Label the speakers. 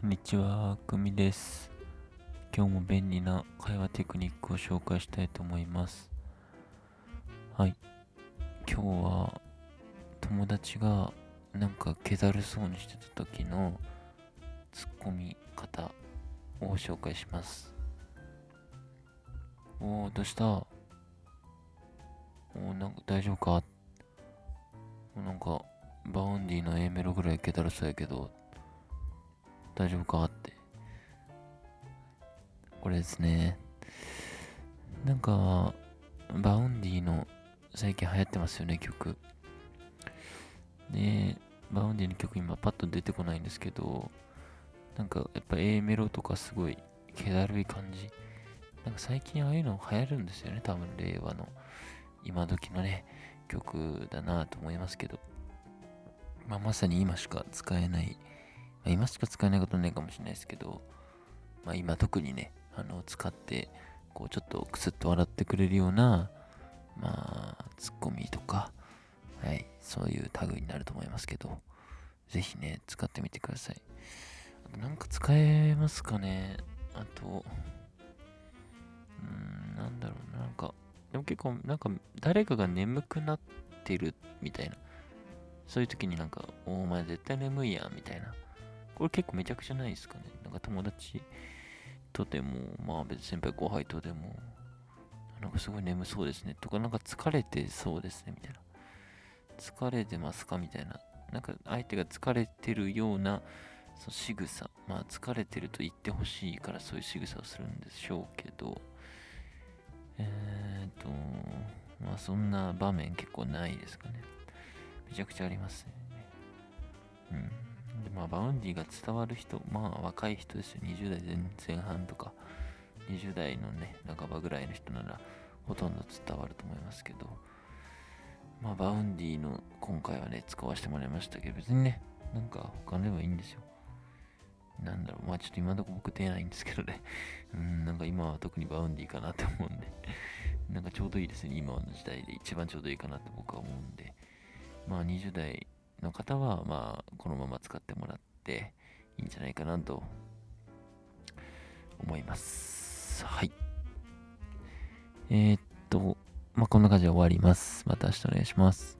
Speaker 1: こんにちは、くみです。今日も便利な会話テクニックを紹介したいと思います。はい。今日は友達がなんか気だるそうにしてた時のツッコミ方を紹介します。おー、どうした？おー、なんか大丈夫か？なんかバウンディの A メロぐらい気だるそうやけど大丈夫かって。これですね。なんか、 Vaundy の最近流行ってますよね、曲。で、 Vaundy の曲今パッと出てこないんですけど、なんかやっぱ A メロとかすごい気だるい感じ。なんか最近ああいうの流行るんですよね、多分令和の今時のね、曲だなと思いますけど。まあ、まさに今しか使えない今しか使えないことないかもしれないですけど、まあ、今特にね、あの使って、こうちょっとクスッと笑ってくれるような、まあ、ツッコミとか、はい、そういう類になると思いますけど、ぜひね、使ってみてください。あとなんか使えますかね？あと、うーん、なんだろうな、なんか、でも結構、なんか、誰かが眠くなってるみたいな、そういう時になんか、お前絶対眠いやんみたいな。これ結構めちゃくちゃないですかね。なんか友達とでも、まあ別に先輩後輩とでも、なんかすごい眠そうですね。とか、なんか疲れてそうですね。みたいな。疲れてますかみたいな。なんか相手が疲れてるようなそう仕草。まあ疲れてると言ってほしいからそういう仕草をするんでしょうけど、えーと、まあそんな場面結構ないですかね。めちゃくちゃありますね。うん。で、まあ、 Vaundy が伝わる人、まあ、若い人ですよ。20代前半とか、20代のね、半ばぐらいの人なら、ほとんど伝わると思いますけど、まあ、 Vaundy の今回はね、使わせてもらいましたけど、別にね、なんか他でもいいんですよ。なんだろう、まあちょっと今のとこ僕出ないんですけどね。うん、なんか今は特に Vaundy かなって思うんで、なんかちょうどいいですね。今の時代で一番ちょうどいいかなって僕は思うんで、まあ20代の方は、まあこのまま使ってもらっていいんじゃないかなと思います。はい。えー、っと、まあこんな感じで終わります。また明日お願いします。